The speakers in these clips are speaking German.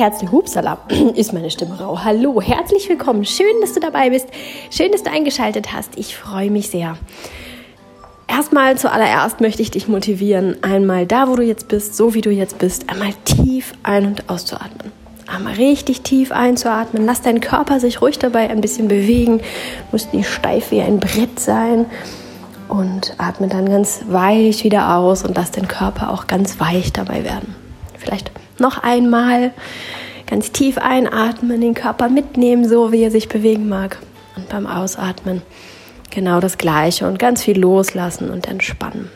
herzlich, hupsala, ist meine Stimme rau. Hallo, herzlich willkommen. Schön, dass du dabei bist. Schön, dass du eingeschaltet hast. Ich freue mich sehr. Erstmal zuallererst möchte ich dich motivieren, einmal da, wo du jetzt bist, so wie du jetzt bist, einmal tief ein- und auszuatmen. Einmal richtig tief einzuatmen. Lass deinen Körper sich ruhig dabei ein bisschen bewegen. Muss nicht steif wie ein Brett sein. Und atme dann ganz weich wieder aus und lass den Körper auch ganz weich dabei werden. Vielleicht noch einmal ganz tief einatmen, den Körper mitnehmen, so wie er sich bewegen mag. Und beim Ausatmen genau das Gleiche und ganz viel loslassen und entspannen.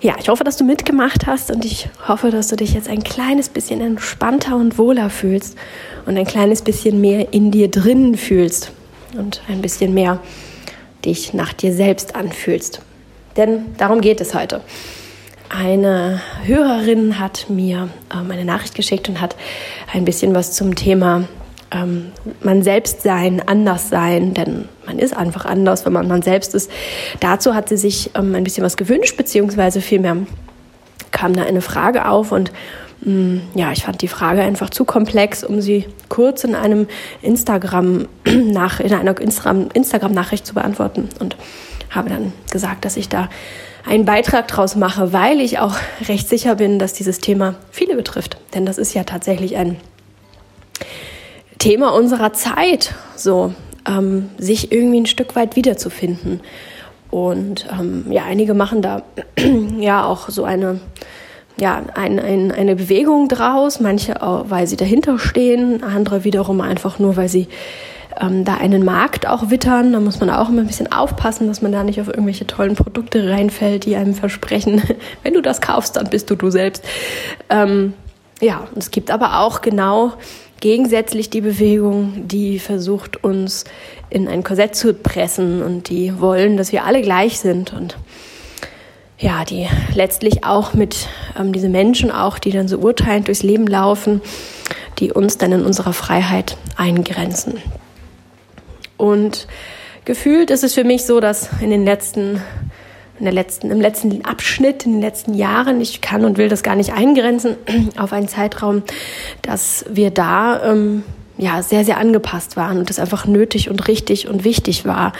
Ja, ich hoffe, dass du mitgemacht hast und ich hoffe, dass du dich jetzt ein kleines bisschen entspannter und wohler fühlst und ein kleines bisschen mehr in dir drinnen fühlst und ein bisschen mehr dich nach dir selbst anfühlst. Denn darum geht es heute. Eine Hörerin hat mir ähm, eine Nachricht geschickt und hat ein bisschen was zum Thema ähm, man selbst sein, anders sein, denn man ist einfach anders, wenn man man selbst ist. Dazu hat sie sich ähm, ein bisschen was gewünscht, beziehungsweise vielmehr kam da eine Frage auf und mm, ja, ich fand die Frage einfach zu komplex, um sie kurz in einem Instagram nach in einer Instagram Nachricht zu beantworten und habe dann gesagt, dass ich da einen Beitrag draus mache, weil ich auch recht sicher bin, dass dieses Thema viele betrifft. Denn das ist ja tatsächlich ein Thema unserer Zeit, so ähm, sich irgendwie ein Stück weit wiederzufinden. Und ähm, ja, einige machen da ja auch so eine ja, ein, ein, eine Bewegung draus, manche auch, weil sie dahinter stehen, andere wiederum einfach nur, weil sie ähm, da einen Markt auch wittern. Da muss man auch immer ein bisschen aufpassen, dass man da nicht auf irgendwelche tollen Produkte reinfällt, die einem versprechen, wenn du das kaufst, dann bist du du selbst. Ähm, ja, es gibt aber auch genau gegensätzlich die Bewegung, die versucht, uns in ein Korsett zu pressen und die wollen, dass wir alle gleich sind und ja, die letztlich auch mit ähm, diese Menschen auch, die dann so urteilend durchs Leben laufen, die uns dann in unserer Freiheit eingrenzen. Und gefühlt ist es für mich so, dass in den letzten, in der letzten, im letzten Abschnitt, in den letzten Jahren, ich kann und will das gar nicht eingrenzen auf einen Zeitraum, dass wir da ähm, ja sehr, sehr angepasst waren und es einfach nötig und richtig und wichtig war,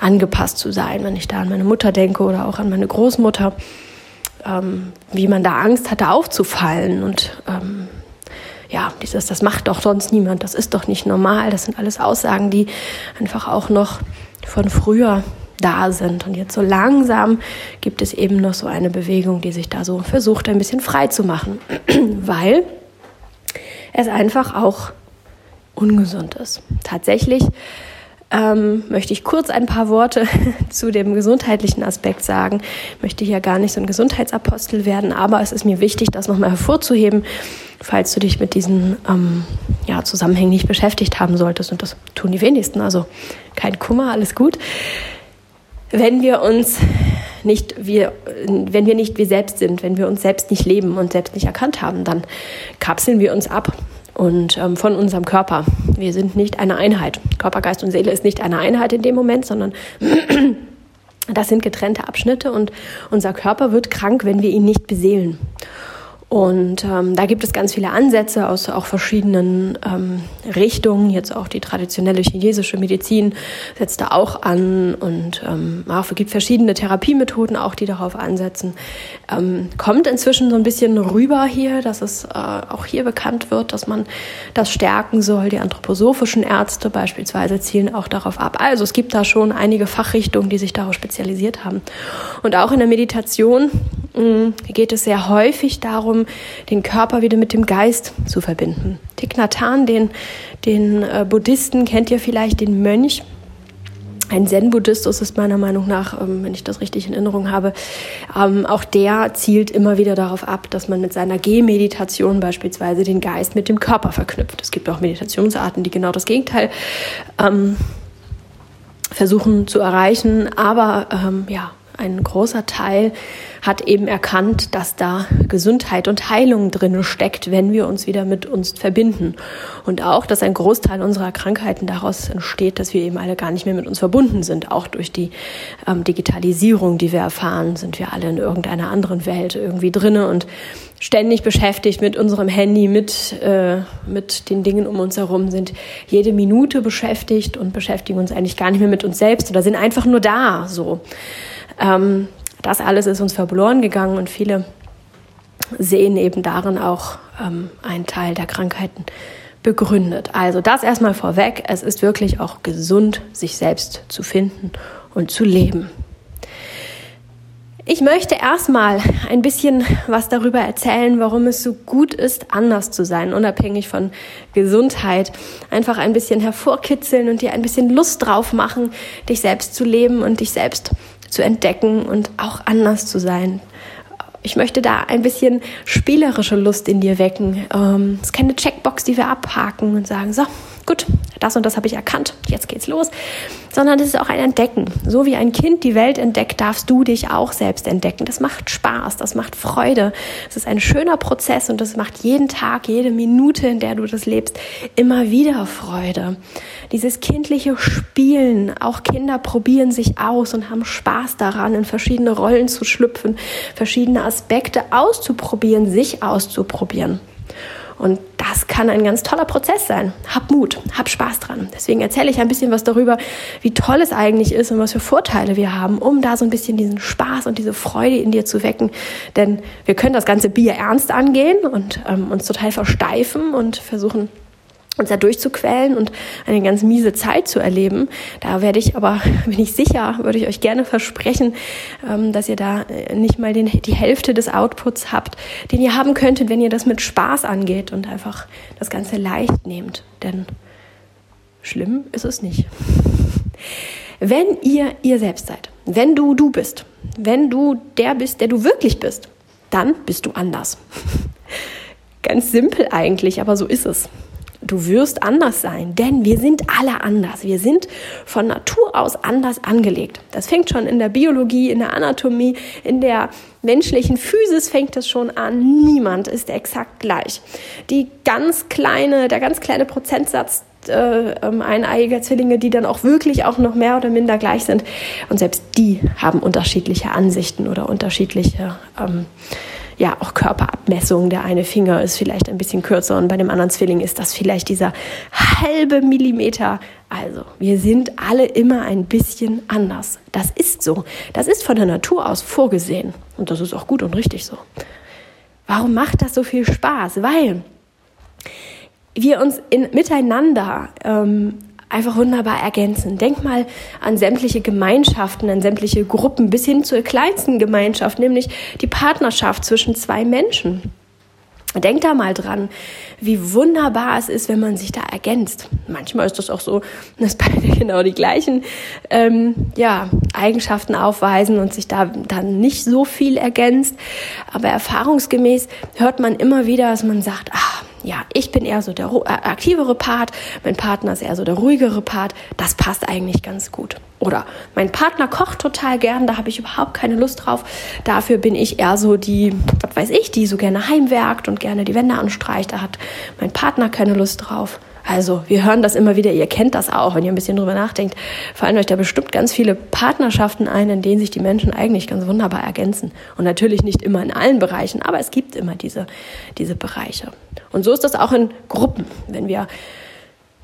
angepasst zu sein. Wenn ich da an meine Mutter denke oder auch an meine Großmutter, ähm, wie man da Angst hatte aufzufallen und ähm, ja, dieses, das macht doch sonst niemand, das ist doch nicht normal. Das sind alles Aussagen, die einfach auch noch von früher da sind. Und jetzt so langsam gibt es eben noch so eine Bewegung, die sich da so versucht, ein bisschen frei zu machen, weil es einfach auch ungesund ist. Tatsächlich ähm, möchte ich kurz ein paar Worte zu dem gesundheitlichen Aspekt sagen. Ich möchte hier gar nicht so ein Gesundheitsapostel werden, aber es ist mir wichtig, das nochmal hervorzuheben, falls du dich mit diesen ähm, ja, Zusammenhängen nicht beschäftigt haben solltest. Und das tun die wenigsten. Also kein Kummer, alles gut. Wenn wir uns nicht wir, wenn wir nicht wir selbst sind, wenn wir uns selbst nicht leben und selbst nicht erkannt haben, dann kapseln wir uns ab und ähm, von unserem Körper. Wir sind nicht eine Einheit. Körper, Geist und Seele ist nicht eine Einheit in dem Moment, sondern das sind getrennte Abschnitte und unser Körper wird krank, wenn wir ihn nicht beseelen. Und ähm, da gibt es ganz viele Ansätze aus auch verschiedenen ähm, Richtungen. Jetzt auch die traditionelle chinesische Medizin setzt da auch an und ähm, es gibt verschiedene Therapiemethoden auch, die darauf ansetzen. Ähm, kommt inzwischen so ein bisschen rüber hier, dass es äh, auch hier bekannt wird, dass man das stärken soll. Die anthroposophischen Ärzte beispielsweise zielen auch darauf ab. Also es gibt da schon einige Fachrichtungen, die sich darauf spezialisiert haben. Und auch in der Meditation mh, mm, geht es sehr häufig darum, den Körper wieder mit dem Geist zu verbinden. Thich Nhat Hanh, den, den äh, Buddhisten, kennt ihr vielleicht, den Mönch, ein Zen-Buddhistus ist meiner Meinung nach, ähm, wenn ich das richtig in Erinnerung habe, ähm, auch der zielt immer wieder darauf ab, dass man mit seiner Gehmeditation beispielsweise den Geist mit dem Körper verknüpft. Es gibt auch Meditationsarten, die genau das Gegenteil ähm, versuchen zu erreichen, aber ähm, ja, ein großer Teil hat eben erkannt, dass da Gesundheit und Heilung drin steckt, wenn wir uns wieder mit uns verbinden. Und auch, dass ein Großteil unserer Krankheiten daraus entsteht, dass wir eben alle gar nicht mehr mit uns verbunden sind. Auch durch die ähm, Digitalisierung, die wir erfahren, sind wir alle in irgendeiner anderen Welt irgendwie drinne und ständig beschäftigt mit unserem Handy, mit, äh, mit den Dingen um uns herum, sind jede Minute beschäftigt und beschäftigen uns eigentlich gar nicht mehr mit uns selbst oder sind einfach nur da. So. Ähm, das alles ist uns verloren gegangen und viele sehen eben darin auch ähm, einen Teil der Krankheiten begründet. Also das erstmal vorweg. Es ist wirklich auch gesund, sich selbst zu finden und zu leben. Ich möchte erstmal ein bisschen was darüber erzählen, warum es so gut ist, anders zu sein, unabhängig von Gesundheit. Einfach ein bisschen hervorkitzeln und dir ein bisschen Lust drauf machen, dich selbst zu leben und dich selbst zu entdecken und auch anders zu sein. Ich möchte da ein bisschen spielerische Lust in dir wecken. Ähm, es ist keine Checkbox, die wir abhaken und sagen, so, gut, das und das habe ich erkannt, jetzt geht's los, sondern es ist auch ein Entdecken. So wie ein Kind die Welt entdeckt, darfst du dich auch selbst entdecken. Das macht Spaß, das macht Freude. Es ist ein schöner Prozess und das macht jeden Tag, jede Minute, in der du das lebst, immer wieder Freude. Dieses kindliche Spielen, auch Kinder probieren sich aus und haben Spaß daran, in verschiedene Rollen zu schlüpfen, verschiedene Aspekte auszuprobieren, sich auszuprobieren. Und das kann ein ganz toller Prozess sein. Hab Mut, hab Spaß dran. Deswegen erzähle ich ein bisschen was darüber, wie toll es eigentlich ist und was für Vorteile wir haben, um da so ein bisschen diesen Spaß und diese Freude in dir zu wecken. Denn wir können das ganze Bier ernst angehen und ähm, uns total versteifen und versuchen, uns da durchzuquälen und eine ganz miese Zeit zu erleben. Da werde ich aber, bin ich sicher, würde ich euch gerne versprechen, ähm, dass ihr da äh, nicht mal den, die Hälfte des Outputs habt, den ihr haben könntet, wenn ihr das mit Spaß angeht und einfach das Ganze leicht nehmt. Denn schlimm ist es nicht. Wenn ihr ihr selbst seid, wenn du du bist, wenn du der bist, der du wirklich bist, dann bist du anders. Ganz simpel eigentlich, aber so ist es. Du wirst anders sein, denn wir sind alle anders. Wir sind von Natur aus anders angelegt. Das fängt schon in der Biologie, in der Anatomie, in der menschlichen Physis fängt es schon an. Niemand ist exakt gleich. Die ganz kleine, der ganz kleine Prozentsatz äh, ähm, eineiiger Zwillinge, die dann auch wirklich auch noch mehr oder minder gleich sind. Und selbst die haben unterschiedliche Ansichten oder unterschiedliche ähm, ja auch Körperabmessung. Der eine Finger ist vielleicht ein bisschen kürzer und bei dem anderen Zwilling ist das vielleicht dieser halbe Millimeter. Also, wir sind alle immer ein bisschen anders. Das ist so. Das ist von der Natur aus vorgesehen. Und das ist auch gut und richtig so. Warum macht das so viel Spaß? Weil wir uns in, miteinander ähm, einfach wunderbar ergänzen. Denk mal an sämtliche Gemeinschaften, an sämtliche Gruppen bis hin zur kleinsten Gemeinschaft, nämlich die Partnerschaft zwischen zwei Menschen. Denk da mal dran, wie wunderbar es ist, wenn man sich da ergänzt. Manchmal ist das auch so, dass beide genau die gleichen ähm, ja, Eigenschaften aufweisen und sich da dann nicht so viel ergänzt. Aber erfahrungsgemäß hört man immer wieder, dass man sagt, ah, ja, ich bin eher so der äh, aktivere Part, mein Partner ist eher so der ruhigere Part. Das passt eigentlich ganz gut. Oder mein Partner kocht total gern, da habe ich überhaupt keine Lust drauf. Dafür bin ich eher so die, was weiß ich, die so gerne heimwerkt und gerne die Wände anstreicht. Da hat mein Partner keine Lust drauf. Also, wir hören das immer wieder, ihr kennt das auch, wenn ihr ein bisschen drüber nachdenkt. Fallen euch da bestimmt ganz viele Partnerschaften ein, in denen sich die Menschen eigentlich ganz wunderbar ergänzen. Und natürlich nicht immer in allen Bereichen, aber es gibt immer diese, diese Bereiche. Und so ist das auch in Gruppen. Wenn wir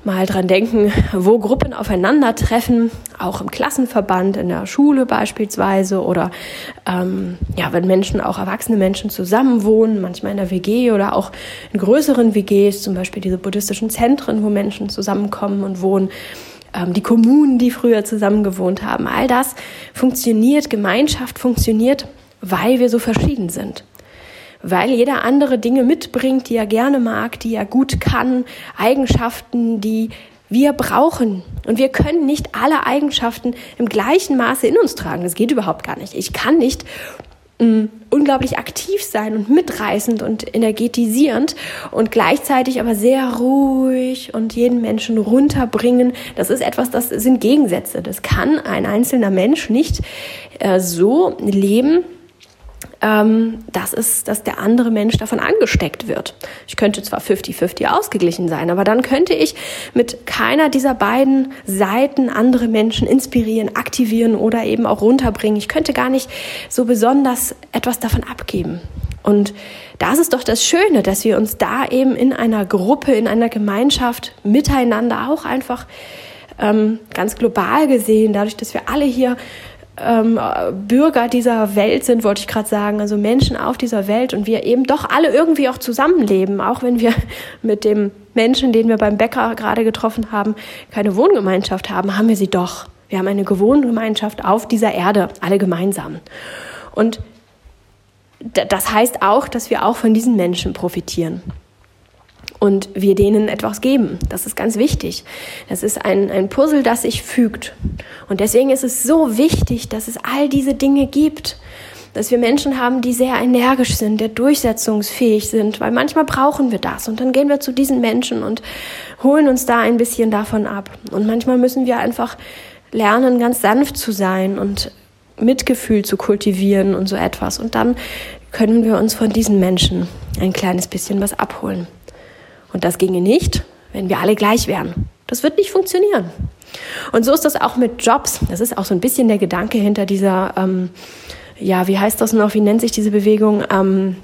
mal dran denken, wo Gruppen aufeinandertreffen, auch im Klassenverband, in der Schule beispielsweise oder ähm, ja, wenn Menschen, auch erwachsene Menschen zusammenwohnen, manchmal in der WG oder auch in größeren WGs, zum Beispiel diese buddhistischen Zentren, wo Menschen zusammenkommen und wohnen, ähm, die Kommunen, die früher zusammen gewohnt haben, all das funktioniert, Gemeinschaft funktioniert, weil wir so verschieden sind weil jeder andere Dinge mitbringt, die er gerne mag, die er gut kann, Eigenschaften, die wir brauchen. Und wir können nicht alle Eigenschaften im gleichen Maße in uns tragen. Das geht überhaupt gar nicht. Ich kann nicht unglaublich aktiv sein und mitreißend und energetisierend und gleichzeitig aber sehr ruhig und jeden Menschen runterbringen. Das ist etwas, das sind Gegensätze. Das kann ein einzelner Mensch nicht äh, so leben, ähm, dass, es, dass der andere Mensch davon angesteckt wird. Ich könnte zwar 50-50 ausgeglichen sein, aber dann könnte ich mit keiner dieser beiden Seiten andere Menschen inspirieren, aktivieren oder eben auch runterbringen. Ich könnte gar nicht so besonders etwas davon abgeben. Und das ist doch das Schöne, dass wir uns da eben in einer Gruppe, in einer Gemeinschaft miteinander auch einfach ähm, ganz global gesehen, dadurch, dass wir alle hier ähm, Bürger dieser Welt sind, wollte ich gerade sagen, also Menschen auf dieser Welt und wir eben doch alle irgendwie auch zusammenleben, auch wenn wir mit dem Menschen, den wir beim Bäcker gerade getroffen haben, keine Wohngemeinschaft haben, haben wir sie doch. Wir haben eine Wohngemeinschaft auf dieser Erde, alle gemeinsam. Und das heißt auch, dass wir auch von diesen Menschen profitieren und wir denen etwas geben. Das ist ganz wichtig. Das ist ein, ein Puzzle, das sich fügt. Und deswegen ist es so wichtig, dass es all diese Dinge gibt. Dass wir Menschen haben, die sehr energisch sind, der durchsetzungsfähig sind, weil manchmal brauchen wir das. Und dann gehen wir zu diesen Menschen und holen uns da ein bisschen davon ab. Und manchmal müssen wir einfach lernen, ganz sanft zu sein und Mitgefühl zu kultivieren und so etwas. Und dann können wir uns von diesen Menschen ein kleines bisschen was abholen. Und das ginge nicht, wenn wir alle gleich wären. Das wird nicht funktionieren. Und so ist das auch mit Jobs. Das ist auch so ein bisschen der Gedanke hinter dieser, ähm, ja, wie heißt das noch, wie nennt sich diese Bewegung? Ähm,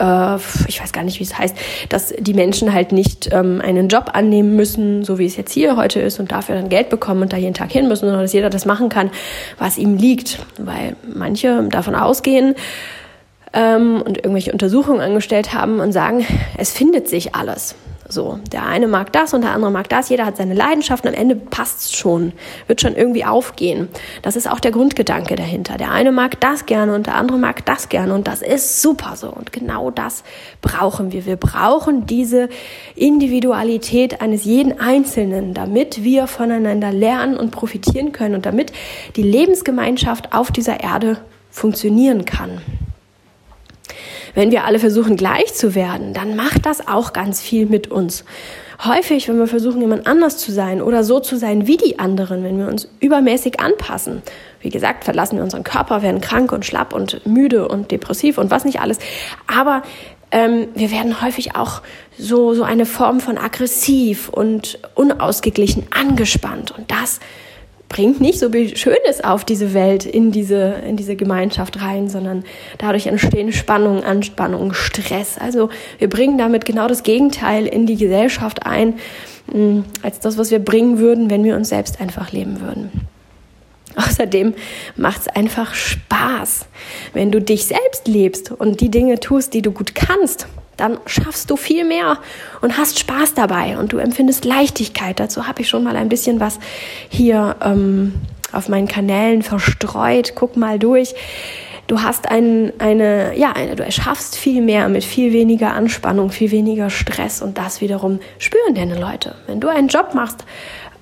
äh, ich weiß gar nicht, wie es heißt, dass die Menschen halt nicht ähm, einen Job annehmen müssen, so wie es jetzt hier heute ist, und dafür dann Geld bekommen und da jeden Tag hin müssen, sondern dass jeder das machen kann, was ihm liegt. Weil manche davon ausgehen, ähm, und irgendwelche Untersuchungen angestellt haben und sagen, es findet sich alles. So, der eine mag das und der andere mag das. Jeder hat seine Leidenschaften. Am Ende passt's schon, wird schon irgendwie aufgehen. Das ist auch der Grundgedanke dahinter. Der eine mag das gerne und der andere mag das gerne und das ist super so. Und genau das brauchen wir. Wir brauchen diese Individualität eines jeden Einzelnen, damit wir voneinander lernen und profitieren können und damit die Lebensgemeinschaft auf dieser Erde funktionieren kann. Wenn wir alle versuchen, gleich zu werden, dann macht das auch ganz viel mit uns. Häufig, wenn wir versuchen, jemand anders zu sein oder so zu sein wie die anderen, wenn wir uns übermäßig anpassen, wie gesagt, verlassen wir unseren Körper, werden krank und schlapp und müde und depressiv und was nicht alles. Aber ähm, wir werden häufig auch so, so eine Form von aggressiv und unausgeglichen angespannt. Und das bringt nicht so viel Schönes auf diese Welt, in diese, in diese Gemeinschaft rein, sondern dadurch entstehen Spannungen, Anspannungen, Stress. Also wir bringen damit genau das Gegenteil in die Gesellschaft ein, mm, als das, was wir bringen würden, wenn wir uns selbst einfach leben würden. Außerdem macht es einfach Spaß, wenn du dich selbst lebst und die Dinge tust, die du gut kannst dann schaffst du viel mehr und hast Spaß dabei und du empfindest Leichtigkeit. Dazu habe ich schon mal ein bisschen was hier ähm, auf meinen Kanälen verstreut. Guck mal durch. Du hast ein, eine, ja, eine, du erschaffst viel mehr mit viel weniger Anspannung, viel weniger Stress und das wiederum spüren deine Leute. Wenn du einen Job machst,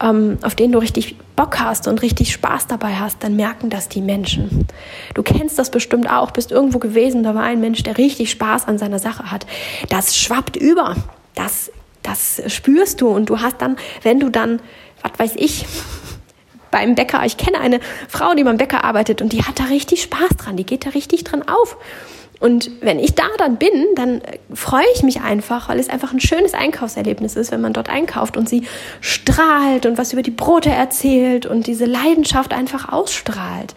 ähm, auf den du richtig Bock hast und richtig Spaß dabei hast, dann merken das die Menschen. Du kennst das bestimmt auch, bist irgendwo gewesen, da war ein Mensch, der richtig Spaß an seiner Sache hat. Das schwappt über. Das, das spürst du und du hast dann, wenn du dann, was weiß ich, beim Bäcker, ich kenne eine Frau, die beim Bäcker arbeitet und die hat da richtig Spaß dran, die geht da richtig dran auf. Und wenn ich da dann bin, dann äh, freue ich mich einfach, weil es einfach ein schönes Einkaufserlebnis ist, wenn man dort einkauft und sie strahlt und was über die Brote erzählt und diese Leidenschaft einfach ausstrahlt.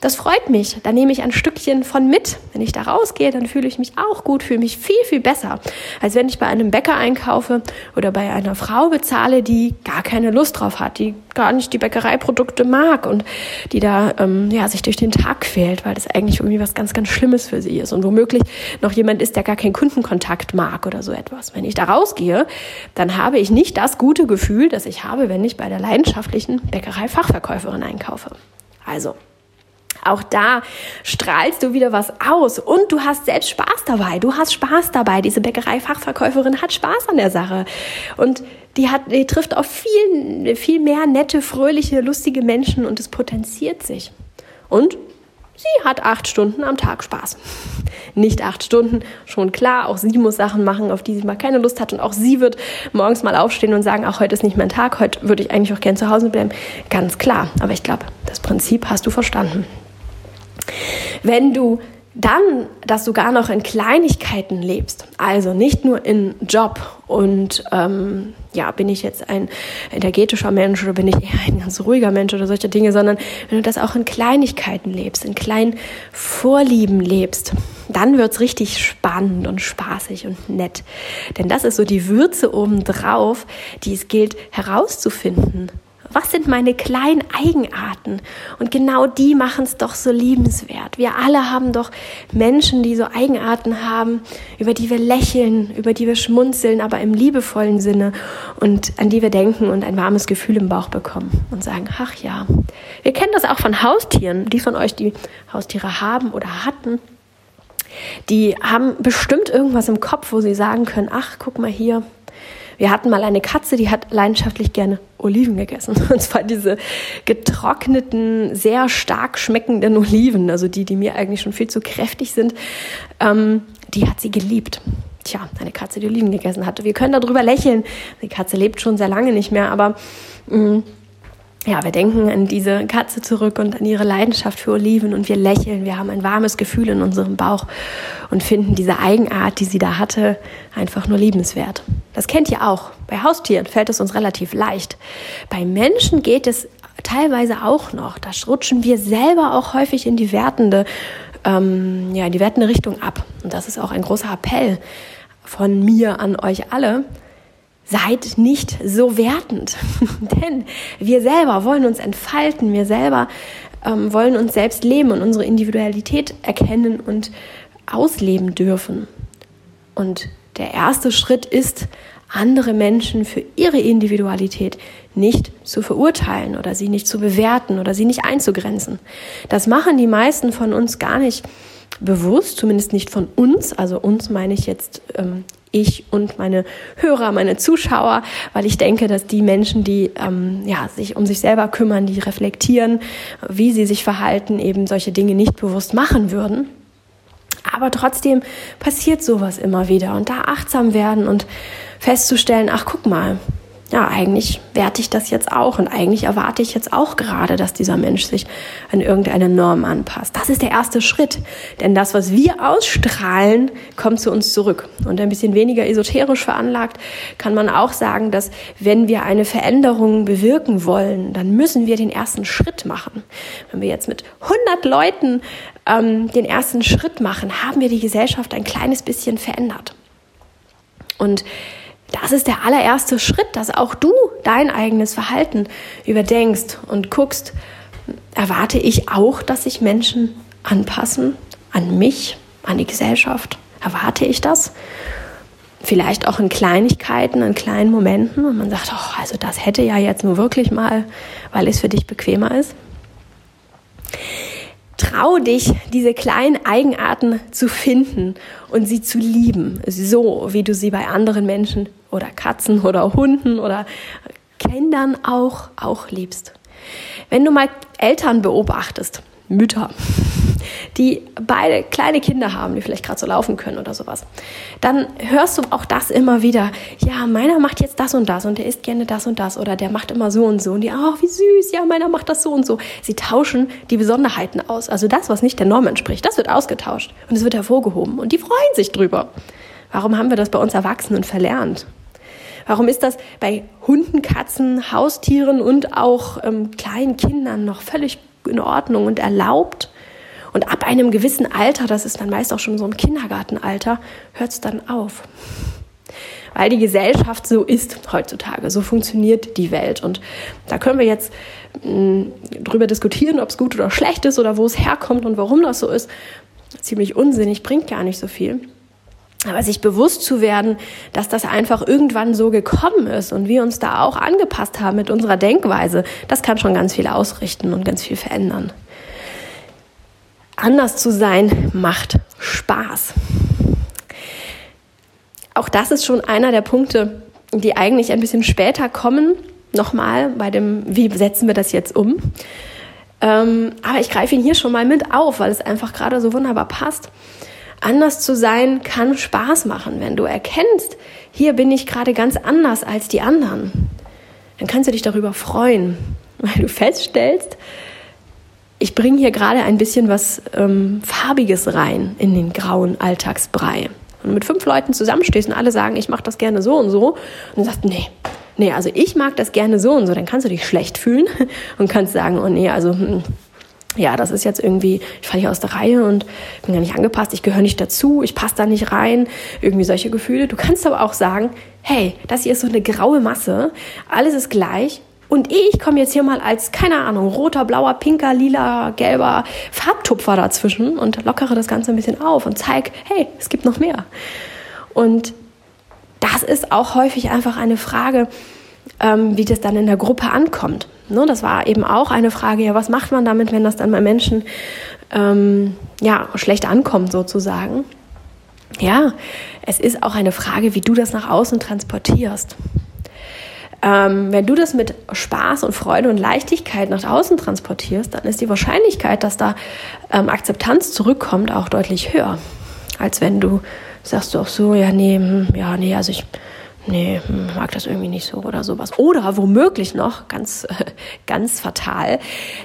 Das freut mich. Da nehme ich ein Stückchen von mit. Wenn ich da rausgehe, dann fühle ich mich auch gut, fühle mich viel, viel besser, als wenn ich bei einem Bäcker einkaufe oder bei einer Frau bezahle, die gar keine Lust drauf hat, die gar nicht die Bäckereiprodukte mag und die da ähm, ja, sich durch den Tag quält, weil das eigentlich irgendwie was ganz, ganz Schlimmes für sie ist und womöglich noch jemand ist, der gar keinen Kundenkontakt mag oder so etwas. Wenn ich da rausgehe, dann habe ich nicht das gute Gefühl, das ich habe, wenn ich bei der leidenschaftlichen Bäckerei-Fachverkäuferin einkaufe. Also, auch da strahlst du wieder was aus und du hast selbst Spaß dabei. Du hast Spaß dabei. Diese Bäckerei-Fachverkäuferin hat Spaß an der Sache. Und die hat, die trifft auf viel, viel mehr nette, fröhliche, lustige Menschen und es potenziert sich. Und sie hat acht Stunden am Tag Spaß. Nicht acht Stunden, schon klar. Auch sie muss Sachen machen, auf die sie mal keine Lust hat. Und auch sie wird morgens mal aufstehen und sagen, ach, heute ist nicht mein Tag, heute würde ich eigentlich auch gern zu Hause bleiben. Ganz klar. Aber ich glaube, das Prinzip hast du verstanden. Wenn du dann, dass du gar noch in Kleinigkeiten lebst, also nicht nur in Job und ähm, ja, bin ich jetzt ein energetischer Mensch oder bin ich eher ein ganz ruhiger Mensch oder solche Dinge, sondern wenn du das auch in Kleinigkeiten lebst, in kleinen Vorlieben lebst, dann wird's richtig spannend und spaßig und nett. Denn das ist so die Würze obendrauf, die es gilt herauszufinden was sind meine kleinen Eigenarten? Und genau die machen es doch so liebenswert. Wir alle haben doch Menschen, die so Eigenarten haben, über die wir lächeln, über die wir schmunzeln, aber im liebevollen Sinne und an die wir denken und ein warmes Gefühl im Bauch bekommen und sagen, ach ja. Wir kennen das auch von Haustieren. Die von euch, die Haustiere haben oder hatten, die haben bestimmt irgendwas im Kopf, wo sie sagen können, ach, guck mal hier, wir hatten mal eine Katze, die hat leidenschaftlich gerne Oliven gegessen. Und zwar diese getrockneten, sehr stark schmeckenden Oliven, also die, die mir eigentlich schon viel zu kräftig sind, ähm, die hat sie geliebt. Tja, eine Katze, die Oliven gegessen hatte. Wir können darüber lächeln. Die Katze lebt schon sehr lange nicht mehr, aber mh, mm, ja, wir denken an diese Katze zurück und an ihre Leidenschaft für Oliven und wir lächeln, wir haben ein warmes Gefühl in unserem Bauch und finden diese Eigenart, die sie da hatte, einfach nur liebenswert. Das kennt ihr auch. Bei Haustieren fällt es uns relativ leicht. Bei Menschen geht es teilweise auch noch. Da rutschen wir selber auch häufig in die wertende, ähm, ja, in die wertende Richtung ab. Und das ist auch ein großer Appell von mir an euch alle seid nicht so wertend. Denn wir selber wollen uns entfalten, wir selber ähm, wollen uns selbst leben und unsere Individualität erkennen und ausleben dürfen. Und der erste Schritt ist, andere Menschen für ihre Individualität nicht zu verurteilen oder sie nicht zu bewerten oder sie nicht einzugrenzen. Das machen die meisten von uns gar nicht bewusst, zumindest nicht von uns. Also uns meine ich jetzt ähm, ich und meine Hörer, meine Zuschauer, weil ich denke, dass die Menschen, die ähm, ja, sich um sich selber kümmern, die reflektieren, wie sie sich verhalten, eben solche Dinge nicht bewusst machen würden. Aber trotzdem passiert sowas immer wieder und da achtsam werden und festzustellen, ach guck mal, ja, eigentlich werte ich das jetzt auch und eigentlich erwarte ich jetzt auch gerade, dass dieser Mensch sich an irgendeine Norm anpasst. Das ist der erste Schritt, denn das, was wir ausstrahlen, kommt zu uns zurück. Und ein bisschen weniger esoterisch veranlagt kann man auch sagen, dass wenn wir eine Veränderung bewirken wollen, dann müssen wir den ersten Schritt machen. Wenn wir jetzt mit 100 Leuten ähm, den ersten Schritt machen, haben wir die Gesellschaft ein kleines bisschen verändert. Und das ist der allererste Schritt, dass auch du dein eigenes Verhalten überdenkst und guckst, erwarte ich auch, dass sich Menschen anpassen an mich, an die Gesellschaft? Erwarte ich das? Vielleicht auch in Kleinigkeiten, in kleinen Momenten und man sagt, oh, also das hätte ja jetzt nur wirklich mal, weil es für dich bequemer ist. Trau dich, diese kleinen Eigenarten zu finden und sie zu lieben, so wie du sie bei anderen Menschen oder Katzen oder Hunden oder Kindern auch, auch liebst. Wenn du mal Eltern beobachtest, Mütter, die beide kleine Kinder haben, die vielleicht gerade so laufen können oder sowas, dann hörst du auch das immer wieder. Ja, meiner macht jetzt das und das und der isst gerne das und das oder der macht immer so und so und die, ach, wie süß, ja, meiner macht das so und so. Sie tauschen die Besonderheiten aus. Also das, was nicht der Norm entspricht, das wird ausgetauscht und es wird hervorgehoben und die freuen sich drüber. Warum haben wir das bei uns Erwachsenen verlernt? Warum ist das bei Hunden, Katzen, Haustieren und auch ähm, kleinen Kindern noch völlig in Ordnung und erlaubt? Und ab einem gewissen Alter, das ist dann meist auch schon so im Kindergartenalter, hört es dann auf. Weil die Gesellschaft so ist heutzutage, so funktioniert die Welt. Und da können wir jetzt mh, mm, drüber diskutieren, ob es gut oder schlecht ist oder wo es herkommt und warum das so ist. Ziemlich unsinnig, bringt gar nicht so viel. Aber sich bewusst zu werden, dass das einfach irgendwann so gekommen ist und wir uns da auch angepasst haben mit unserer Denkweise, das kann schon ganz viel ausrichten und ganz viel verändern. Anders zu sein macht Spaß. Auch das ist schon einer der Punkte, die eigentlich ein bisschen später kommen. Nochmal bei dem, wie setzen wir das jetzt um? Ähm, aber ich greife ihn hier schon mal mit auf, weil es einfach gerade so wunderbar passt. Anders zu sein kann Spaß machen, wenn du erkennst, hier bin ich gerade ganz anders als die anderen. Dann kannst du dich darüber freuen, weil du feststellst, ich bringe hier gerade ein bisschen was ähm, Farbiges rein in den grauen Alltagsbrei. Und mit fünf Leuten zusammenstehst und alle sagen, ich mache das gerne so und so. Und du sagst, nee, nee, also ich mag das gerne so und so. Dann kannst du dich schlecht fühlen und kannst sagen, oh nee, also hm, ja, das ist jetzt irgendwie, ich falle hier aus der Reihe und bin gar nicht angepasst, ich gehöre nicht dazu, ich passe da nicht rein, irgendwie solche Gefühle. Du kannst aber auch sagen, hey, das hier ist so eine graue Masse, alles ist gleich und ich komme jetzt hier mal als, keine Ahnung, roter, blauer, pinker, lila, gelber Farbtupfer dazwischen und lockere das Ganze ein bisschen auf und zeig, hey, es gibt noch mehr. Und das ist auch häufig einfach eine Frage, ähm, wie das dann in der Gruppe ankommt. Ne, das war eben auch eine Frage, ja, was macht man damit, wenn das dann bei Menschen ähm, ja, schlecht ankommt sozusagen? Ja, es ist auch eine Frage, wie du das nach außen transportierst. Ähm, wenn du das mit Spaß und Freude und Leichtigkeit nach außen transportierst, dann ist die Wahrscheinlichkeit, dass da ähm, Akzeptanz zurückkommt, auch deutlich höher, als wenn du sagst du auch so, ja, nee, hm, ja, nee, also ich, nee, mag das irgendwie nicht so oder sowas. Oder womöglich noch, ganz, ganz fatal,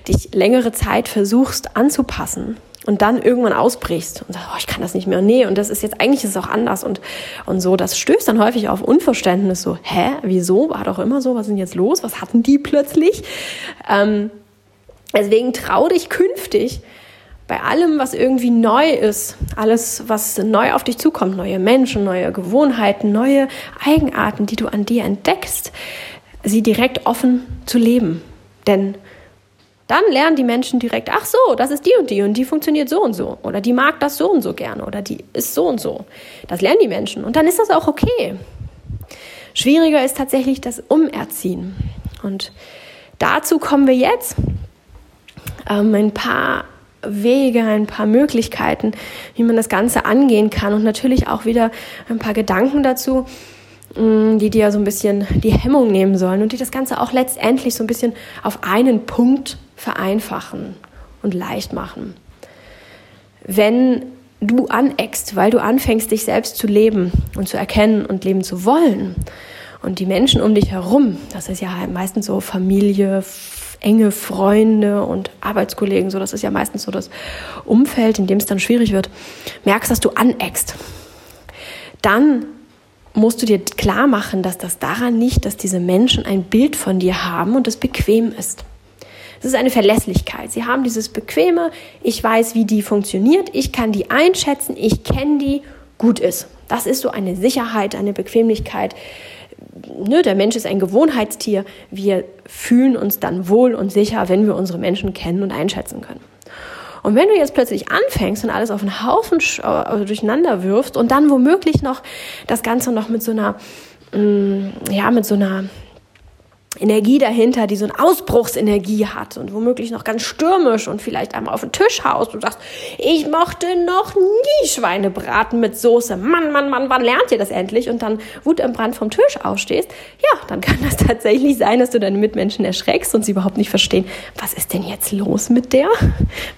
dich längere Zeit versuchst anzupassen und dann irgendwann ausbrichst und sagst, oh, ich kann das nicht mehr, nee, und das ist jetzt, eigentlich ist es auch anders und, und so, das stößt dann häufig auf Unverständnis, so, hä, wieso, war doch immer so, was ist denn jetzt los, was hatten die plötzlich? Ähm, deswegen trau dich künftig, bei allem, was irgendwie neu ist, alles, was neu auf dich zukommt, neue Menschen, neue Gewohnheiten, neue Eigenarten, die du an dir entdeckst, sie direkt offen zu leben. Denn dann lernen die Menschen direkt, ach so, das ist die und die und die funktioniert so und so. Oder die mag das so und so gerne oder die ist so und so. Das lernen die Menschen und dann ist das auch okay. Schwieriger ist tatsächlich das Umerziehen. Und dazu kommen wir jetzt. Ähm, ein paar Wege, ein paar Möglichkeiten, wie man das Ganze angehen kann und natürlich auch wieder ein paar Gedanken dazu, mm, die dir so ein bisschen die Hemmung nehmen sollen und die das Ganze auch letztendlich so ein bisschen auf einen Punkt vereinfachen und leicht machen. Wenn du aneckst, weil du anfängst, dich selbst zu leben und zu erkennen und leben zu wollen, und die Menschen um dich herum, das ist ja meistens so Familie, enge Freunde und Arbeitskollegen, so das ist ja meistens so das Umfeld, in dem es dann schwierig wird, merkst, dass du aneckst, dann musst du dir klar machen, dass das daran liegt, dass diese Menschen ein Bild von dir haben und es bequem ist. Es ist eine Verlässlichkeit. Sie haben dieses Bequeme, ich weiß, wie die funktioniert, ich kann die einschätzen, ich kenne die, gut ist. Das ist so eine Sicherheit, eine Bequemlichkeit. Nö, der Mensch ist ein Gewohnheitstier. Wir fühlen uns dann wohl und sicher, wenn wir unsere Menschen kennen und einschätzen können. Und wenn du jetzt plötzlich anfängst und alles auf einen Haufen also durcheinander wirfst und dann womöglich noch das Ganze noch mit so einer, mm, ja, mit so einer Energie dahinter, die so eine Ausbruchsenergie hat und womöglich noch ganz stürmisch und vielleicht einmal auf den Tisch haust und sagst, ich mochte noch nie Schweinebraten mit Soße. Mann, Mann, Mann, wann lernt ihr das endlich? Und dann Wut im Brand vom Tisch aufstehst, ja, dann kann das tatsächlich sein, dass du deine Mitmenschen erschreckst und sie überhaupt nicht verstehen, was ist denn jetzt los mit der?